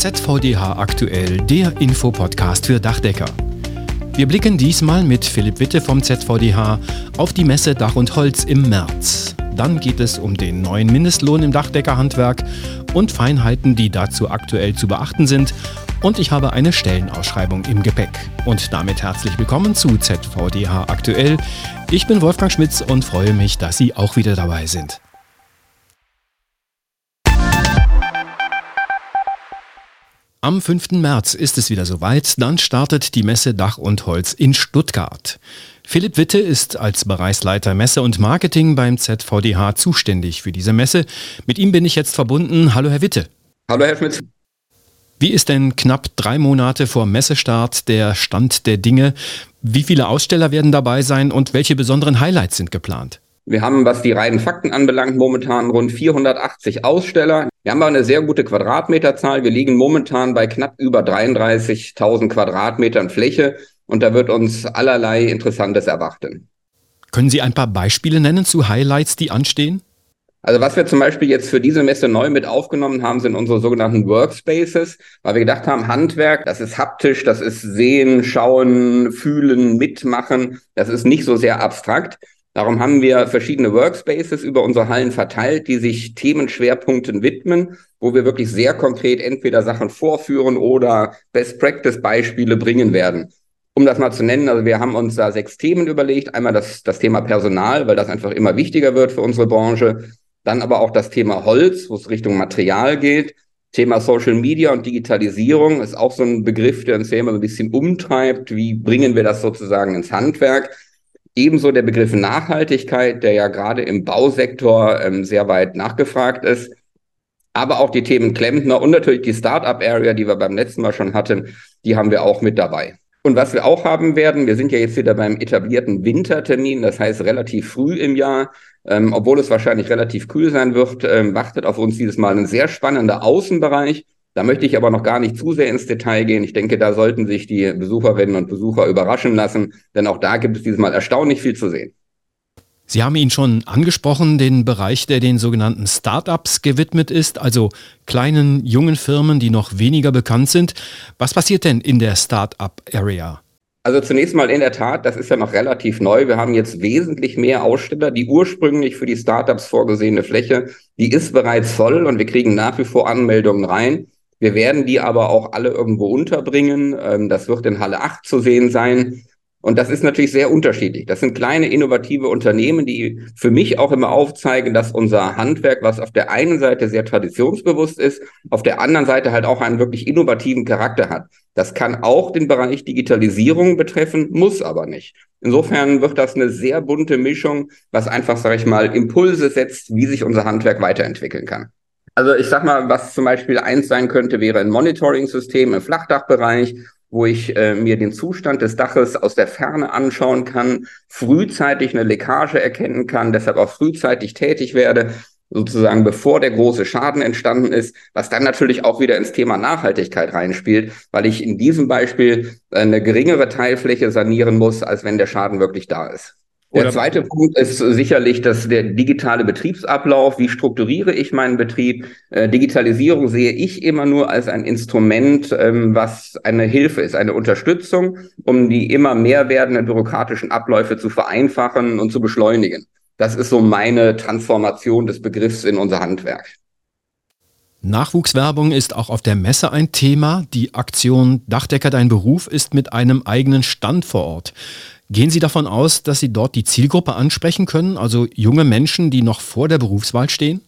ZVDH aktuell, der Infopodcast für Dachdecker. Wir blicken diesmal mit Philipp Witte vom ZVDH auf die Messe Dach und Holz im März. Dann geht es um den neuen Mindestlohn im Dachdeckerhandwerk und Feinheiten, die dazu aktuell zu beachten sind. Und ich habe eine Stellenausschreibung im Gepäck. Und damit herzlich willkommen zu ZVDH aktuell. Ich bin Wolfgang Schmitz und freue mich, dass Sie auch wieder dabei sind. Am 5. März ist es wieder soweit, dann startet die Messe Dach und Holz in Stuttgart. Philipp Witte ist als Bereichsleiter Messe und Marketing beim ZVDH zuständig für diese Messe. Mit ihm bin ich jetzt verbunden. Hallo Herr Witte. Hallo Herr Schmitz. Wie ist denn knapp drei Monate vor Messestart der Stand der Dinge? Wie viele Aussteller werden dabei sein und welche besonderen Highlights sind geplant? Wir haben, was die reinen Fakten anbelangt, momentan rund 480 Aussteller. Wir haben aber eine sehr gute Quadratmeterzahl. Wir liegen momentan bei knapp über 33.000 Quadratmetern Fläche und da wird uns allerlei Interessantes erwarten. Können Sie ein paar Beispiele nennen zu Highlights, die anstehen? Also was wir zum Beispiel jetzt für diese Messe neu mit aufgenommen haben, sind unsere sogenannten Workspaces, weil wir gedacht haben, Handwerk, das ist haptisch, das ist sehen, schauen, fühlen, mitmachen, das ist nicht so sehr abstrakt. Darum haben wir verschiedene Workspaces über unsere Hallen verteilt, die sich Themenschwerpunkten widmen, wo wir wirklich sehr konkret entweder Sachen vorführen oder Best-Practice-Beispiele bringen werden. Um das mal zu nennen, also wir haben uns da sechs Themen überlegt. Einmal das, das Thema Personal, weil das einfach immer wichtiger wird für unsere Branche. Dann aber auch das Thema Holz, wo es Richtung Material geht. Thema Social Media und Digitalisierung ist auch so ein Begriff, der uns ja immer so ein bisschen umtreibt. Wie bringen wir das sozusagen ins Handwerk? Ebenso der Begriff Nachhaltigkeit, der ja gerade im Bausektor ähm, sehr weit nachgefragt ist. Aber auch die Themen Klempner und natürlich die Startup-Area, die wir beim letzten Mal schon hatten, die haben wir auch mit dabei. Und was wir auch haben werden, wir sind ja jetzt wieder beim etablierten Wintertermin, das heißt relativ früh im Jahr, ähm, obwohl es wahrscheinlich relativ kühl sein wird, ähm, wartet auf uns dieses Mal ein sehr spannender Außenbereich. Da möchte ich aber noch gar nicht zu sehr ins Detail gehen. Ich denke, da sollten sich die Besucherinnen und Besucher überraschen lassen, denn auch da gibt es dieses Mal erstaunlich viel zu sehen. Sie haben ihn schon angesprochen, den Bereich, der den sogenannten Startups gewidmet ist, also kleinen, jungen Firmen, die noch weniger bekannt sind. Was passiert denn in der Startup-Area? Also zunächst mal in der Tat, das ist ja noch relativ neu. Wir haben jetzt wesentlich mehr Aussteller. Die ursprünglich für die Startups vorgesehene Fläche, die ist bereits voll und wir kriegen nach wie vor Anmeldungen rein. Wir werden die aber auch alle irgendwo unterbringen. Ähm, das wird in Halle 8 zu sehen sein. Und das ist natürlich sehr unterschiedlich. Das sind kleine innovative Unternehmen, die für mich auch immer aufzeigen, dass unser Handwerk, was auf der einen Seite sehr traditionsbewusst ist, auf der anderen Seite halt auch einen wirklich innovativen Charakter hat. Das kann auch den Bereich Digitalisierung betreffen, muss aber nicht. Insofern wird das eine sehr bunte Mischung, was einfach, sage ich mal, Impulse setzt, wie sich unser Handwerk weiterentwickeln kann. Also ich sag mal, was zum Beispiel eins sein könnte, wäre ein Monitoring-System im Flachdachbereich wo ich äh, mir den Zustand des Daches aus der Ferne anschauen kann, frühzeitig eine Leckage erkennen kann, deshalb auch frühzeitig tätig werde, sozusagen bevor der große Schaden entstanden ist, was dann natürlich auch wieder ins Thema Nachhaltigkeit reinspielt, weil ich in diesem Beispiel eine geringere Teilfläche sanieren muss, als wenn der Schaden wirklich da ist. Der Oder zweite Punkt ist sicherlich dass der digitale Betriebsablauf. Wie strukturiere ich meinen Betrieb? Äh, Digitalisierung sehe ich immer nur als ein Instrument, ähm, was eine Hilfe ist, eine Unterstützung, um die immer mehr werdenden bürokratischen Abläufe zu vereinfachen und zu beschleunigen. Das ist so meine Transformation des Begriffs in unser Handwerk. Nachwuchswerbung ist auch auf der Messe ein Thema. Die Aktion Dachdecker dein Beruf ist mit einem eigenen Stand vor Ort. Gehen Sie davon aus, dass Sie dort die Zielgruppe ansprechen können, also junge Menschen, die noch vor der Berufswahl stehen?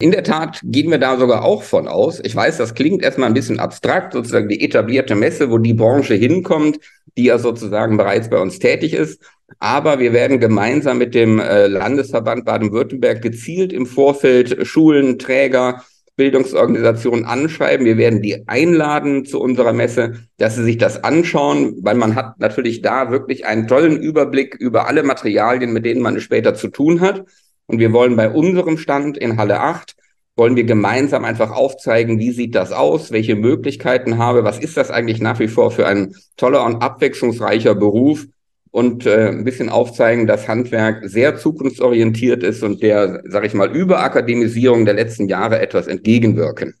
In der Tat gehen wir da sogar auch von aus. Ich weiß, das klingt erstmal ein bisschen abstrakt, sozusagen die etablierte Messe, wo die Branche hinkommt, die ja sozusagen bereits bei uns tätig ist. Aber wir werden gemeinsam mit dem äh, Landesverband Baden-Württemberg gezielt im Vorfeld Schulen, Träger, Bildungsorganisationen anschreiben. Wir werden die einladen zu unserer Messe, dass sie sich das anschauen, weil man hat natürlich da wirklich einen tollen Überblick über alle Materialien, mit denen man später zu tun hat. Und wir wollen bei unserem Stand in Halle 8 wollen wir gemeinsam einfach aufzeigen, wie sieht das aus, welche Möglichkeiten habe, was ist das eigentlich nach wie vor für ein toller und abwechslungsreicher Beruf und äh, ein bisschen aufzeigen, dass Handwerk sehr zukunftsorientiert ist und der, sage ich mal, Überakademisierung der letzten Jahre etwas entgegenwirken.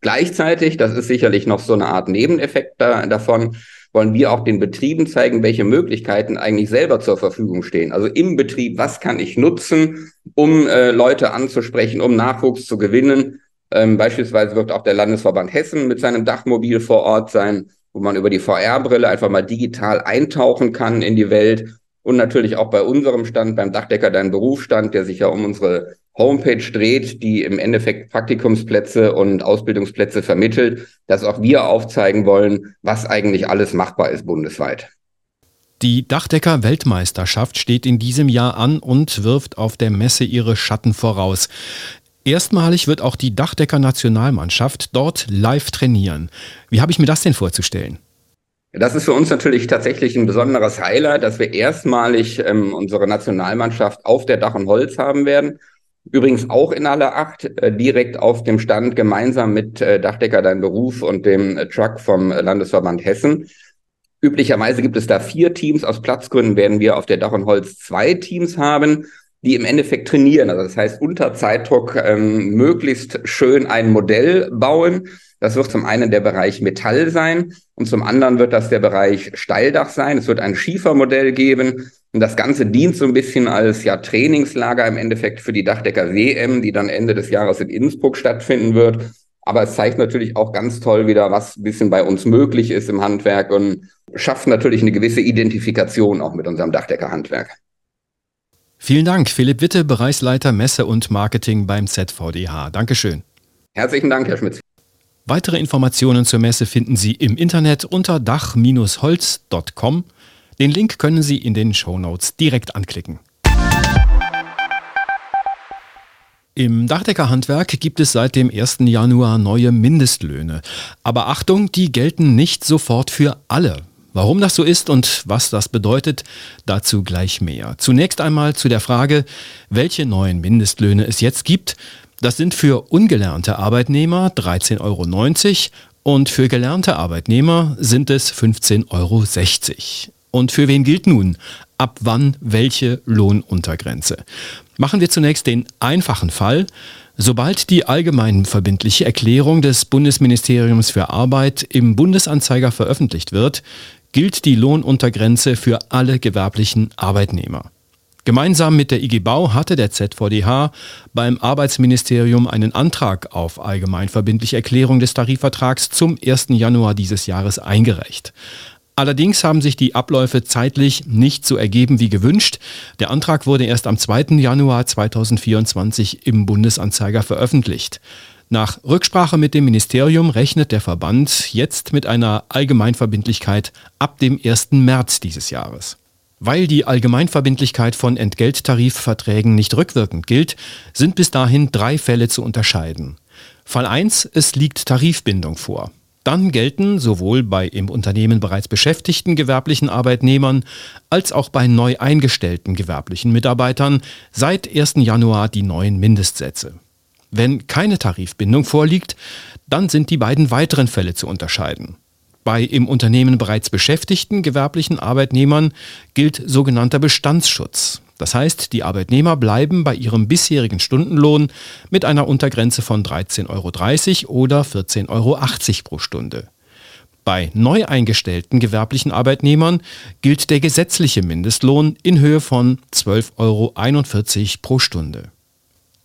Gleichzeitig, das ist sicherlich noch so eine Art Nebeneffekt da, davon, wollen wir auch den Betrieben zeigen, welche Möglichkeiten eigentlich selber zur Verfügung stehen. Also im Betrieb, was kann ich nutzen, um äh, Leute anzusprechen, um Nachwuchs zu gewinnen. Ähm, beispielsweise wird auch der Landesverband Hessen mit seinem Dachmobil vor Ort sein, wo man über die VR-Brille einfach mal digital eintauchen kann in die Welt. Und natürlich auch bei unserem Stand, beim Dachdecker Dein Berufsstand, der sich ja um unsere Homepage dreht, die im Endeffekt Praktikumsplätze und Ausbildungsplätze vermittelt, dass auch wir aufzeigen wollen, was eigentlich alles machbar ist bundesweit. Die Dachdecker Weltmeisterschaft steht in diesem Jahr an und wirft auf der Messe ihre Schatten voraus. Erstmalig wird auch die Dachdecker Nationalmannschaft dort live trainieren. Wie habe ich mir das denn vorzustellen? Das ist für uns natürlich tatsächlich ein besonderes Highlight, dass wir erstmalig ähm, unsere Nationalmannschaft auf der Dach und Holz haben werden. Übrigens auch in aller Acht, äh, direkt auf dem Stand gemeinsam mit äh, Dachdecker Dein Beruf und dem äh, Truck vom Landesverband Hessen. Üblicherweise gibt es da vier Teams. Aus Platzgründen werden wir auf der Dach und Holz zwei Teams haben, die im Endeffekt trainieren. Also das heißt, unter Zeitdruck ähm, möglichst schön ein Modell bauen. Das wird zum einen der Bereich Metall sein und zum anderen wird das der Bereich Steildach sein. Es wird ein Schiefermodell geben und das Ganze dient so ein bisschen als ja Trainingslager im Endeffekt für die Dachdecker WM, die dann Ende des Jahres in Innsbruck stattfinden wird. Aber es zeigt natürlich auch ganz toll wieder, was ein bisschen bei uns möglich ist im Handwerk und schafft natürlich eine gewisse Identifikation auch mit unserem Dachdeckerhandwerk. Vielen Dank, Philipp Witte, Bereichsleiter Messe und Marketing beim ZVDH. Dankeschön. Herzlichen Dank, Herr Schmitz. Weitere Informationen zur Messe finden Sie im Internet unter dach-holz.com. Den Link können Sie in den Show Notes direkt anklicken. Im Dachdeckerhandwerk gibt es seit dem 1. Januar neue Mindestlöhne. Aber Achtung, die gelten nicht sofort für alle. Warum das so ist und was das bedeutet, dazu gleich mehr. Zunächst einmal zu der Frage, welche neuen Mindestlöhne es jetzt gibt. Das sind für ungelernte Arbeitnehmer 13,90 Euro und für gelernte Arbeitnehmer sind es 15,60 Euro. Und für wen gilt nun? Ab wann welche Lohnuntergrenze? Machen wir zunächst den einfachen Fall. Sobald die allgemeinverbindliche Erklärung des Bundesministeriums für Arbeit im Bundesanzeiger veröffentlicht wird, gilt die Lohnuntergrenze für alle gewerblichen Arbeitnehmer. Gemeinsam mit der IG Bau hatte der ZVDH beim Arbeitsministerium einen Antrag auf allgemeinverbindliche Erklärung des Tarifvertrags zum 1. Januar dieses Jahres eingereicht. Allerdings haben sich die Abläufe zeitlich nicht so ergeben wie gewünscht. Der Antrag wurde erst am 2. Januar 2024 im Bundesanzeiger veröffentlicht. Nach Rücksprache mit dem Ministerium rechnet der Verband jetzt mit einer Allgemeinverbindlichkeit ab dem 1. März dieses Jahres. Weil die Allgemeinverbindlichkeit von Entgelttarifverträgen nicht rückwirkend gilt, sind bis dahin drei Fälle zu unterscheiden. Fall 1, es liegt Tarifbindung vor. Dann gelten sowohl bei im Unternehmen bereits beschäftigten gewerblichen Arbeitnehmern als auch bei neu eingestellten gewerblichen Mitarbeitern seit 1. Januar die neuen Mindestsätze. Wenn keine Tarifbindung vorliegt, dann sind die beiden weiteren Fälle zu unterscheiden. Bei im Unternehmen bereits beschäftigten gewerblichen Arbeitnehmern gilt sogenannter Bestandsschutz. Das heißt, die Arbeitnehmer bleiben bei ihrem bisherigen Stundenlohn mit einer Untergrenze von 13,30 Euro oder 14,80 Euro pro Stunde. Bei neu eingestellten gewerblichen Arbeitnehmern gilt der gesetzliche Mindestlohn in Höhe von 12,41 Euro pro Stunde.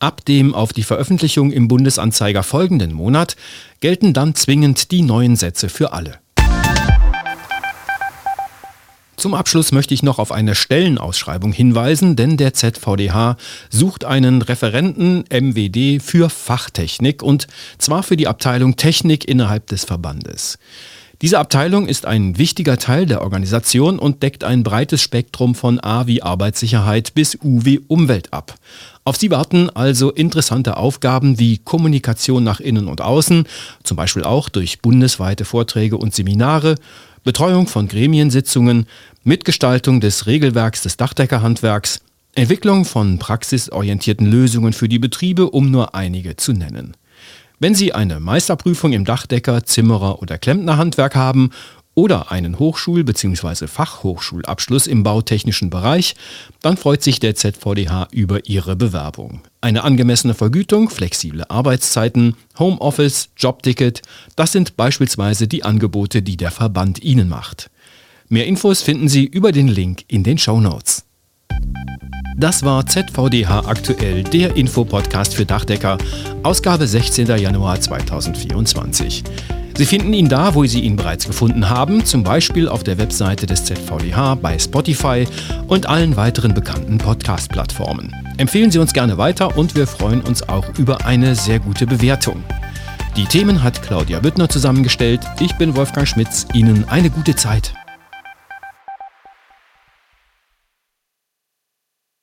Ab dem auf die Veröffentlichung im Bundesanzeiger folgenden Monat gelten dann zwingend die neuen Sätze für alle. Zum Abschluss möchte ich noch auf eine Stellenausschreibung hinweisen, denn der ZVDH sucht einen Referenten MWD für Fachtechnik und zwar für die Abteilung Technik innerhalb des Verbandes. Diese Abteilung ist ein wichtiger Teil der Organisation und deckt ein breites Spektrum von A wie Arbeitssicherheit bis U wie Umwelt ab. Auf sie warten also interessante Aufgaben wie Kommunikation nach innen und außen, zum Beispiel auch durch bundesweite Vorträge und Seminare, Betreuung von Gremiensitzungen, Mitgestaltung des Regelwerks des Dachdeckerhandwerks, Entwicklung von praxisorientierten Lösungen für die Betriebe, um nur einige zu nennen. Wenn Sie eine Meisterprüfung im Dachdecker, Zimmerer oder Klempnerhandwerk haben oder einen Hochschul- bzw. Fachhochschulabschluss im bautechnischen Bereich, dann freut sich der ZVDH über Ihre Bewerbung. Eine angemessene Vergütung, flexible Arbeitszeiten, Homeoffice, Jobticket, das sind beispielsweise die Angebote, die der Verband Ihnen macht. Mehr Infos finden Sie über den Link in den Show Notes. Das war ZVDH aktuell, der Infopodcast für Dachdecker, Ausgabe 16. Januar 2024. Sie finden ihn da, wo Sie ihn bereits gefunden haben, zum Beispiel auf der Webseite des ZVDH, bei Spotify und allen weiteren bekannten Podcast-Plattformen. Empfehlen Sie uns gerne weiter und wir freuen uns auch über eine sehr gute Bewertung. Die Themen hat Claudia Büttner zusammengestellt. Ich bin Wolfgang Schmitz. Ihnen eine gute Zeit.